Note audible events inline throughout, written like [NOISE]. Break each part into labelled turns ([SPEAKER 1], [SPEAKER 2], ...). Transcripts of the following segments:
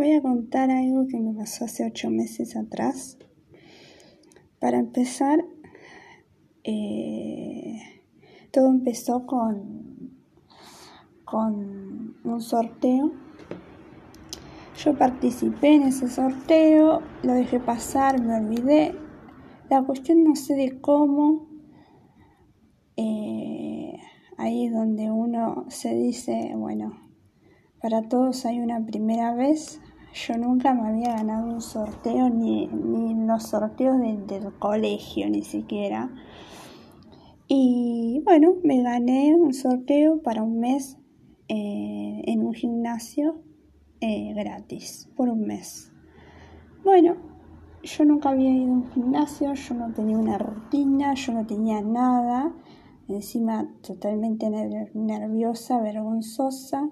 [SPEAKER 1] voy a contar algo que me pasó hace ocho meses atrás. Para empezar, eh, todo empezó con, con un sorteo. Yo participé en ese sorteo, lo dejé pasar, me olvidé. La cuestión no sé de cómo. Eh, ahí donde uno se dice, bueno, para todos hay una primera vez. Yo nunca me había ganado un sorteo, ni, ni los sorteos del colegio, ni siquiera. Y bueno, me gané un sorteo para un mes eh, en un gimnasio eh, gratis, por un mes. Bueno, yo nunca había ido a un gimnasio, yo no tenía una rutina, yo no tenía nada, encima totalmente nerviosa, vergonzosa.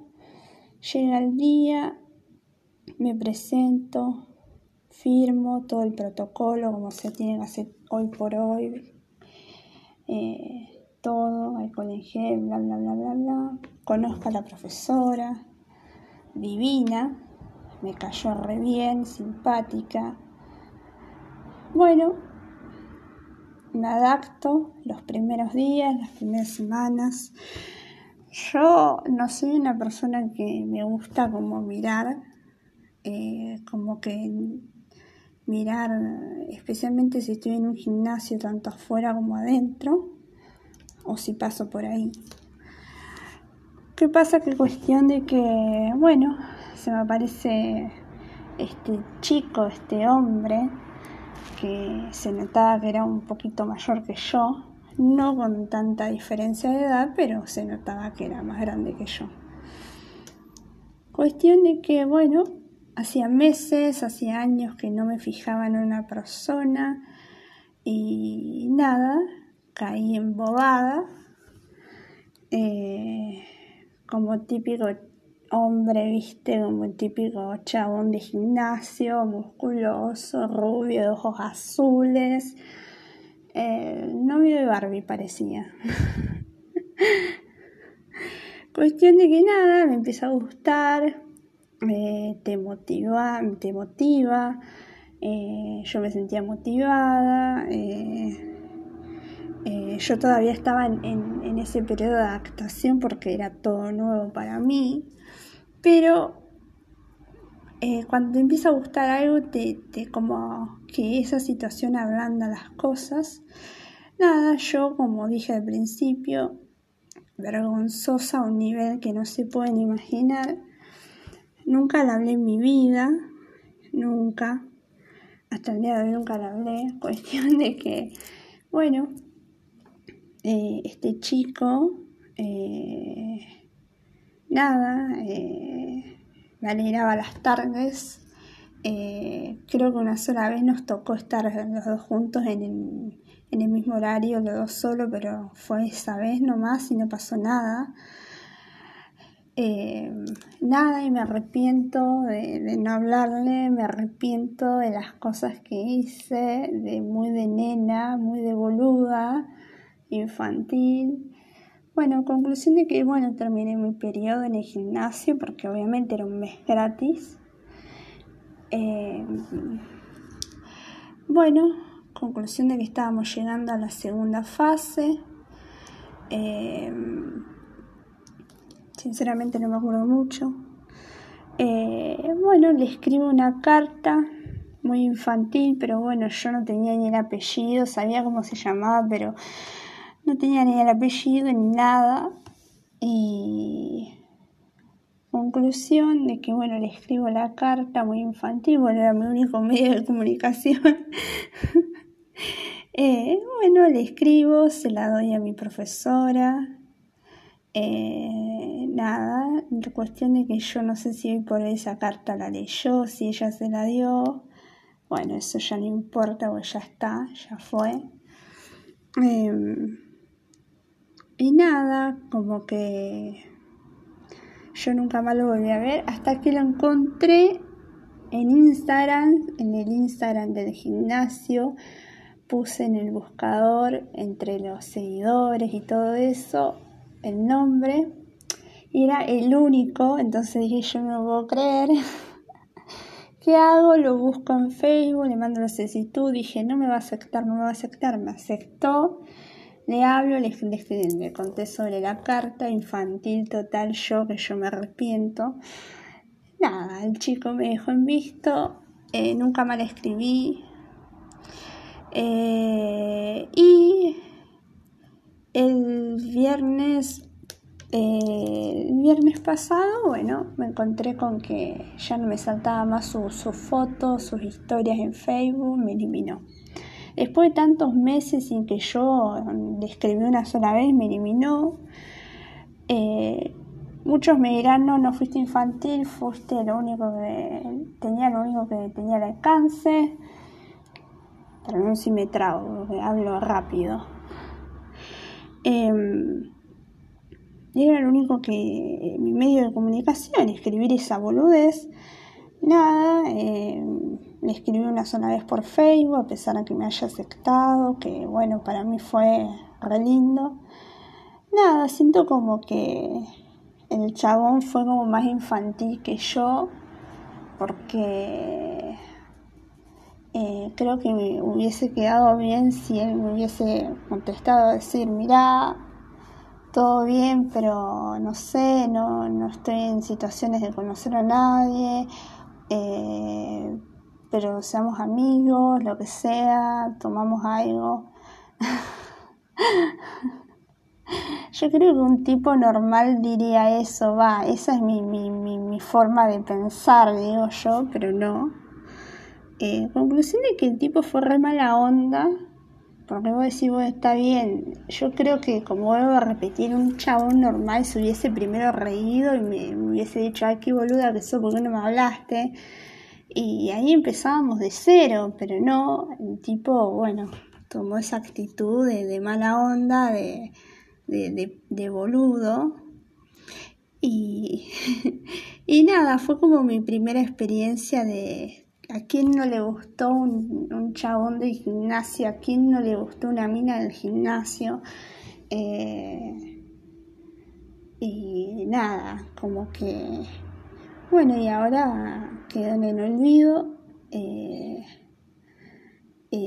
[SPEAKER 1] Llega el día, me presento, firmo todo el protocolo como se tiene que hacer hoy por hoy, eh, todo, alcohol en gel, bla, bla, bla, bla, bla. Conozco a la profesora, divina, me cayó re bien, simpática. Bueno, me adapto los primeros días, las primeras semanas. Yo no soy una persona que me gusta como mirar, eh, como que mirar, especialmente si estoy en un gimnasio, tanto afuera como adentro, o si paso por ahí. ¿Qué pasa? Que cuestión de que, bueno, se me aparece este chico, este hombre, que se notaba que era un poquito mayor que yo, no con tanta diferencia de edad, pero se notaba que era más grande que yo. Cuestión de que, bueno, hacía meses, hacía años que no me fijaba en una persona y nada, caí embobada, eh, como típico hombre, viste, como típico chabón de gimnasio, musculoso, rubio, de ojos azules. Eh, novio de Barbie parecía. [LAUGHS] Cuestión de que nada, me empieza a gustar, te motiva, te motiva, eh, yo me sentía motivada, eh, yo todavía estaba en, ese periodo de adaptación porque era todo nuevo para mí, pero eh, cuando te empieza a gustar algo, te, como que esa situación ablanda las cosas. Nada, yo como dije al principio, vergonzosa a un nivel que no se pueden imaginar. Nunca la hablé en mi vida, nunca. Hasta el día de hoy nunca la hablé. [LAUGHS] Cuestión de que, bueno, eh, este chico, eh, nada, eh, me alegraba las tardes. creo que una sola vez nos tocó estar los dos juntos en el, en el mismo horario, los dos solo, pero fue esa vez nomás y no pasó nada. Nada y me arrepiento de, de, no hablarle, me arrepiento de las cosas que hice, de muy de nena, muy de boluda, infantil. Bueno, conclusión de que, bueno, terminé mi periodo en el gimnasio porque obviamente era un mes gratis. Eh, bueno, conclusión de que estábamos llegando a la segunda fase. Eh, sinceramente no me acuerdo mucho. Eh, bueno, le escribo una carta muy infantil, pero bueno, yo no tenía ni el apellido, sabía cómo se llamaba, pero no tenía ni el apellido ni nada. Y conclusión de que, bueno, le escribo la carta muy infantil, bueno, era mi único [LAUGHS] medio de comunicación. [LAUGHS] Eh, bueno, le escribo, se la doy a mi profesora. Eh, nada, cuestión de que yo no sé si hoy por esa carta la leyó, si ella se la dio. Bueno, eso ya no importa, pues ya está, ya fue. Em, y nada, como que yo nunca más lo volví a ver hasta que lo encontré en Instagram, en el Instagram del gimnasio. Puse en el buscador entre los seguidores y todo eso el nombre. Y era el único, entonces dije yo no puedo creer. [LAUGHS] ¿Qué hago? Lo busco en Facebook, le mando la solicitud, dije, no me va a aceptar, no me va a aceptar, me aceptó, le hablo, le, le, le conté sobre la carta, infantil total, yo que yo me arrepiento. Nada, el chico me dejó en visto, eh, nunca mal escribí. Eh, y el viernes eh, el viernes pasado, bueno, me encontré con que ya no me saltaba más sus fotos, sus historias en Facebook, me eliminó. Después de tantos meses sin que yo le una sola vez, me eliminó. Eh, muchos me dirán, no, no fuiste infantil, fuiste lo único que tenía, lo único que tenía el alcance. Pero no si me trago, hablo rápido. Em, era lo único que mi medio de comunicación, escribir esa boludez. Nada, eh, le escribí una sola vez por Facebook, a pesar de que me haya aceptado, que bueno, para mí fue re lindo. Nada, siento como que el chabón fue como más infantil que yo, porque eh, creo que me hubiese quedado bien si él me hubiese contestado decir, mira, todo bien, pero no sé, no, no estoy en situaciones de conocer a nadie, eh, pero seamos amigos, lo que sea, tomamos algo. [LAUGHS] Yo creo que un tipo normal diría eso, va, esa es mi, mi, mi, forma de pensar, digo yo, pero no. Eh, conclusión de que el tipo fue re mala onda porque vos decís, vos está bien. Yo creo que, como vuelvo a repetir, un chabón normal se hubiese primero reído y me, hubiese dicho, ay, qué boluda que sos, ¿por qué no me hablaste? Y ahí empezábamos de cero, pero no, el tipo, bueno, tomó esa actitud de, mala onda, de, de, de boludo. Y, [LAUGHS] y nada, fue como mi primera experiencia de, ¿A quién no le gustó un, chabón del gimnasio? ¿A quién no le gustó una mina del gimnasio? Eh, y nada, como que... Bueno, y ahora quedó en olvido. Eh,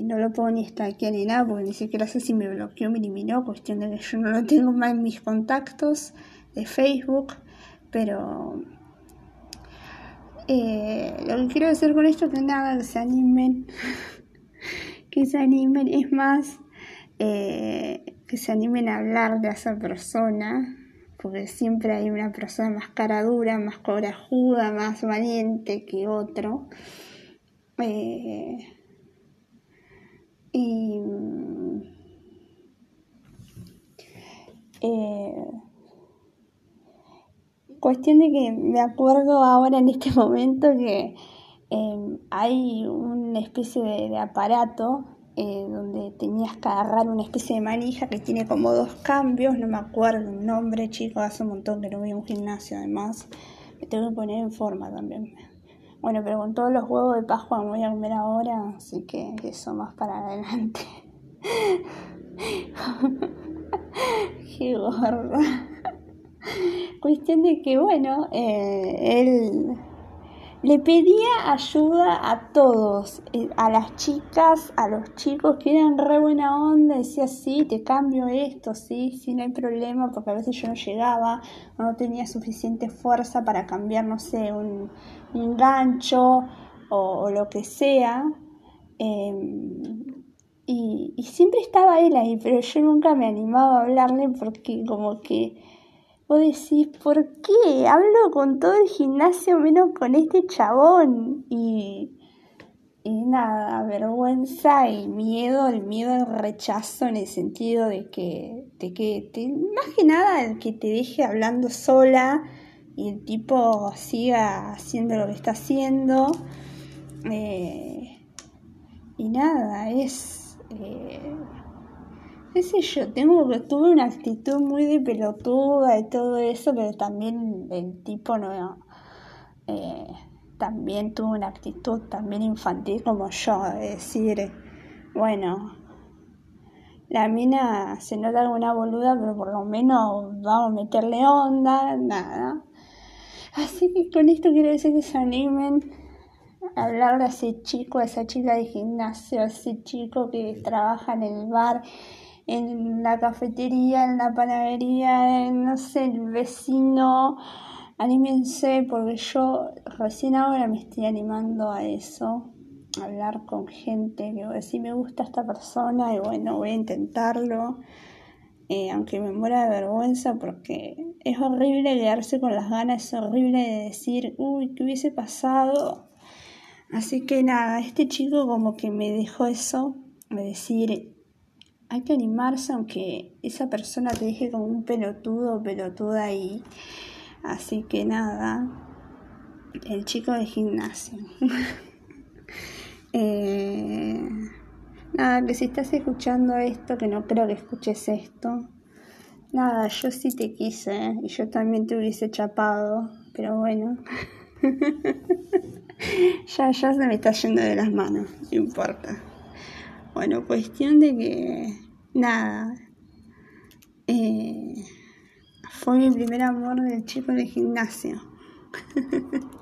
[SPEAKER 1] no lo puedo ni aquí ni nada, porque ni siquiera sé si me bloqueó, me eliminó, cuestión de que yo no lo tengo más en mis contactos de Facebook, pero eh, lo que quiero decir con esto es que nada, que se animen, [LAUGHS] que se animen, es más, eh, que se animen a hablar de esa persona, porque siempre hay una persona más cara dura, más corajuda, más valiente que otro. Eh, y Cuestión de que me acuerdo ahora en este [LAUGHS] momento que em, hay una especie de, aparato eh, donde tenías que agarrar una especie de manija que tiene como dos cambios, no me acuerdo el nombre, chicos, hace un montón que no voy a un gimnasio además, me tengo que poner en forma también. Bueno, pero con todos los huevos de Pascua me voy a comer ahora, así que eso más para adelante. [LAUGHS] Qué gorda. Cuestión de que, bueno, eh, él le pedía ayuda a todos, eh, a las chicas, a los chicos que eran re buena onda, decía, sí, te cambio esto, sí, sí, no hay problema, porque a veces yo no llegaba, no tenía suficiente fuerza para cambiar, no sé, un, gancho o, lo que sea. Em, y siempre estaba él ahí, pero yo nunca me animaba a hablarle porque como que Vos decís, ¿por qué? Hablo con todo el gimnasio menos con este chabón. Y, y nada, vergüenza y miedo, el miedo al rechazo en el sentido de que, de que te, más que nada el que te deje hablando sola y el tipo siga haciendo lo que está haciendo. Eh, y nada, es... Eh, qué sé yo, tengo, tuve una actitud muy de pelotuda y todo eso, pero también el tipo no, eh, también tuvo una actitud también infantil como yo, de decir, bueno, la mina se nota alguna boluda, pero por lo menos vamos a meterle onda, nada. Así que con esto quiero decir que se animen hablarle a ese chico, a esa chica de gimnasio, a ese chico que trabaja en el bar, en la cafetería, en la panadería, en, no sé, el vecino. Anímense porque yo recién ahora me estoy animando a eso, a hablar con gente que si me gusta esta persona y bueno, voy a intentarlo. Eh, aunque me muera de vergüenza porque es horrible quedarse con las ganas, es horrible de decir, uy, ¿qué hubiese pasado? Así que nada, este chico como que me dejó eso, de decir, hay que animarse aunque esa persona te deje como un pelotudo pelotuda ahí. Así que nada, el chico de gimnasio. [LAUGHS] eh, Nada, que si estás escuchando esto, que no creo que escuches esto. Nada, yo sí te quise y yo también te hubiese chapado, pero bueno. [LAUGHS] ya, ya se me está yendo de las manos, no importa. Bueno, cuestión de que, nada, eh, fue mi primer amor del chico del gimnasio. [LAUGHS]